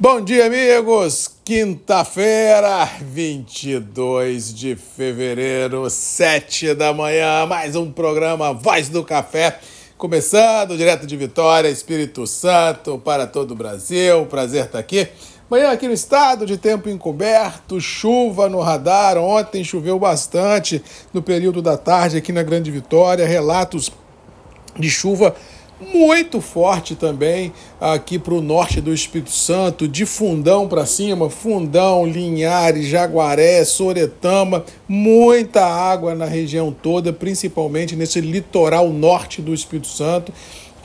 Bom dia, amigos! Quinta-feira, 22 de fevereiro, 7 da manhã, mais um programa Voz do Café, começando direto de Vitória, Espírito Santo, para todo o Brasil. Prazer estar aqui. Manhã aqui no estado de tempo encoberto, chuva no radar. Ontem choveu bastante no período da tarde aqui na Grande Vitória. Relatos de chuva muito forte também aqui para o norte do Espírito Santo, de Fundão para cima, Fundão, Linhares, Jaguaré, Soretama, muita água na região toda, principalmente nesse litoral norte do Espírito Santo.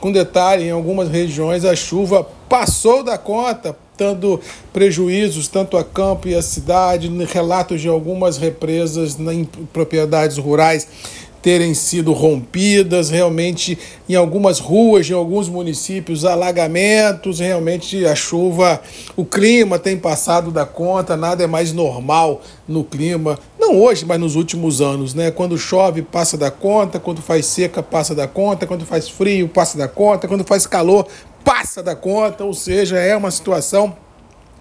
Com detalhe, em algumas regiões a chuva passou da conta, dando prejuízos tanto a campo e a cidade, relatos de algumas represas em propriedades rurais terem sido rompidas, realmente em algumas ruas, em alguns municípios, alagamentos, realmente a chuva, o clima tem passado da conta, nada é mais normal no clima, não hoje, mas nos últimos anos, né? Quando chove, passa da conta, quando faz seca, passa da conta, quando faz frio, passa da conta, quando faz calor, passa da conta, ou seja, é uma situação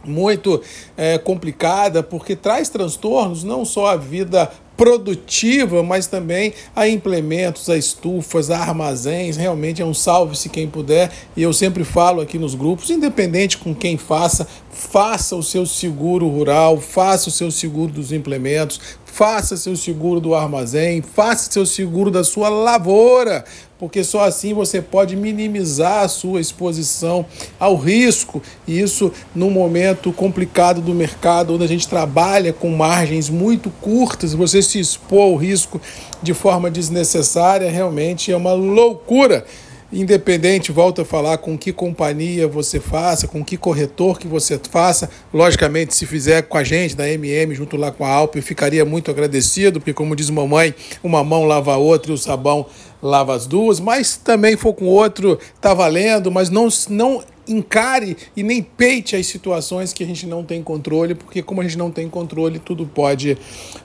muito é, complicada porque traz transtornos não só à vida produtiva, mas também a implementos, a estufas, a armazéns. Realmente é um salve-se quem puder. E eu sempre falo aqui nos grupos, independente com quem faça, faça o seu seguro rural, faça o seu seguro dos implementos, faça seu seguro do armazém, faça seu seguro da sua lavoura, porque só assim você pode minimizar a sua exposição ao risco, e isso num momento complicado do mercado, onde a gente trabalha com margens muito curtas, você se expor ao risco de forma desnecessária realmente é uma loucura. Independente, volto a falar com que companhia você faça, com que corretor que você faça. Logicamente, se fizer com a gente, da MM, junto lá com a Alp, eu ficaria muito agradecido, porque, como diz mamãe, uma mão lava a outra e o sabão lava as duas. Mas também for com outro, tá valendo, mas não, não encare e nem peite as situações que a gente não tem controle, porque como a gente não tem controle, tudo pode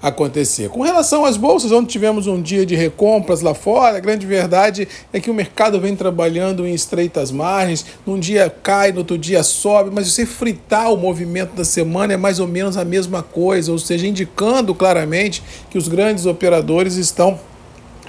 acontecer. Com relação às bolsas, onde tivemos um dia de recompras lá fora, a grande verdade é que o mercado vem trabalhando em estreitas margens, num dia cai, no outro dia sobe, mas você fritar o movimento da semana é mais ou menos a mesma coisa, ou seja, indicando claramente que os grandes operadores estão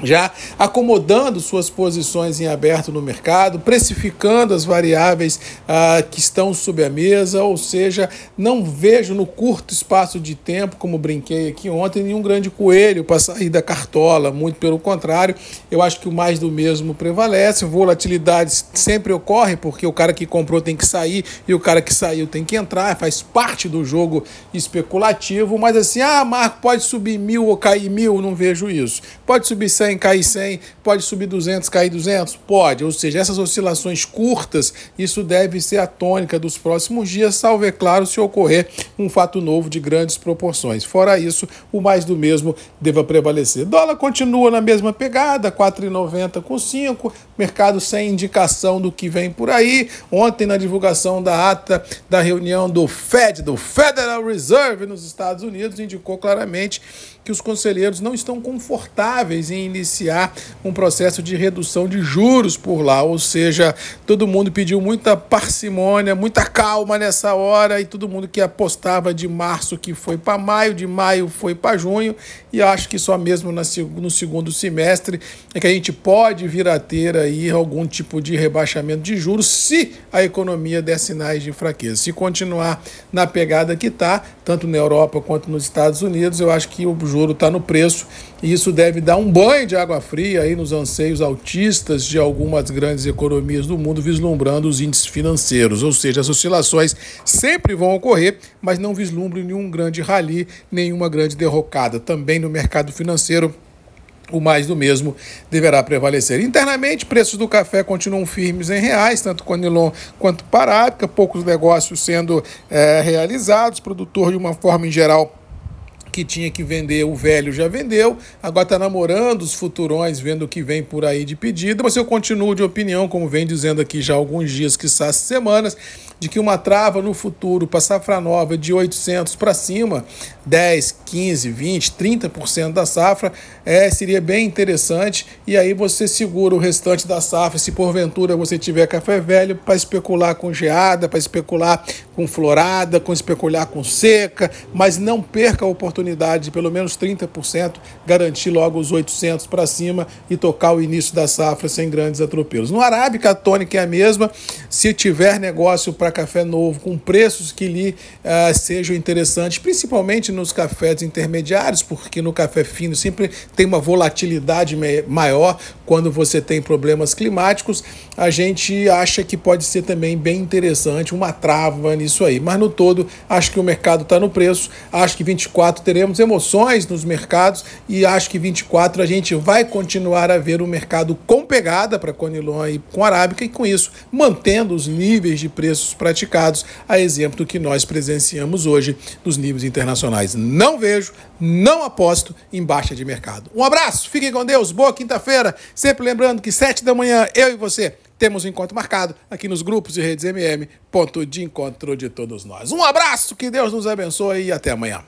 já acomodando suas posições em aberto no mercado, precificando as variáveis ah, que estão sob a mesa, ou seja, não vejo no curto espaço de tempo, como brinquei aqui ontem, nenhum grande coelho para sair da cartola, muito pelo contrário, eu acho que o mais do mesmo prevalece, volatilidade sempre ocorre, porque o cara que comprou tem que sair e o cara que saiu tem que entrar, faz parte do jogo especulativo, mas assim, ah, Marco, pode subir mil ou cair mil, não vejo isso. Pode subir 100, cair 100, pode subir 200, cair 200? Pode. Ou seja, essas oscilações curtas, isso deve ser a tônica dos próximos dias, salvo, é claro, se ocorrer um fato novo de grandes proporções. Fora isso, o mais do mesmo deva prevalecer. Dólar continua na mesma pegada, 4,90 com 5, mercado sem indicação do que vem por aí. Ontem, na divulgação da ata da reunião do Fed, do Federal Reserve nos Estados Unidos, indicou claramente que os conselheiros não estão confortáveis em iniciar um processo de redução de juros por lá, ou seja, todo mundo pediu muita parcimônia, muita calma nessa hora e todo mundo que apostava de março que foi para maio, de maio foi para junho e acho que só mesmo no segundo semestre é que a gente pode vir a ter aí algum tipo de rebaixamento de juros se a economia der sinais de fraqueza. Se continuar na pegada que está, tanto na Europa quanto nos Estados Unidos, eu acho que o juro está no preço e isso deve dar um banho de água fria aí nos anseios altistas de algumas grandes economias do mundo, vislumbrando os índices financeiros. Ou seja, as oscilações sempre vão ocorrer, mas não vislumbre nenhum grande rally, nenhuma grande derrocada. Também no mercado financeiro o mais do mesmo deverá prevalecer. Internamente, preços do café continuam firmes em reais, tanto Conilon quanto Parábica, poucos negócios sendo é, realizados, produtor de uma forma em geral que tinha que vender, o velho já vendeu, agora está namorando os futurões, vendo o que vem por aí de pedido, mas eu continuo de opinião, como vem dizendo aqui já há alguns dias, que semanas, de que uma trava no futuro para safra nova de 800 para cima, 10, 15, 20, 30% da safra, é, seria bem interessante. E aí você segura o restante da safra, se porventura você tiver café velho, para especular com geada, para especular com florada, com especular com seca, mas não perca a oportunidade de pelo menos 30% garantir logo os 800 para cima e tocar o início da safra sem grandes atropelos. No Arábica, a tônica é a mesma. Se tiver negócio para café novo com preços que lhe uh, sejam interessantes, principalmente nos cafés intermediários, porque no café fino sempre tem uma volatilidade maior quando você tem problemas climáticos, a gente acha que pode ser também bem interessante uma trava nisso aí. Mas no todo, acho que o mercado está no preço, acho que 24 teremos emoções nos mercados e acho que 24 a gente vai continuar a ver o mercado com pegada para Conilon e com Arábica e com isso mantendo os níveis de preços praticados, a exemplo do que nós presenciamos hoje nos níveis internacionais. Não vejo, não aposto em baixa de mercado. Um abraço, fiquem com Deus, boa quinta-feira. Sempre lembrando que sete da manhã, eu e você temos um encontro marcado aqui nos grupos de redes MM, ponto de encontro de todos nós. Um abraço, que Deus nos abençoe e até amanhã.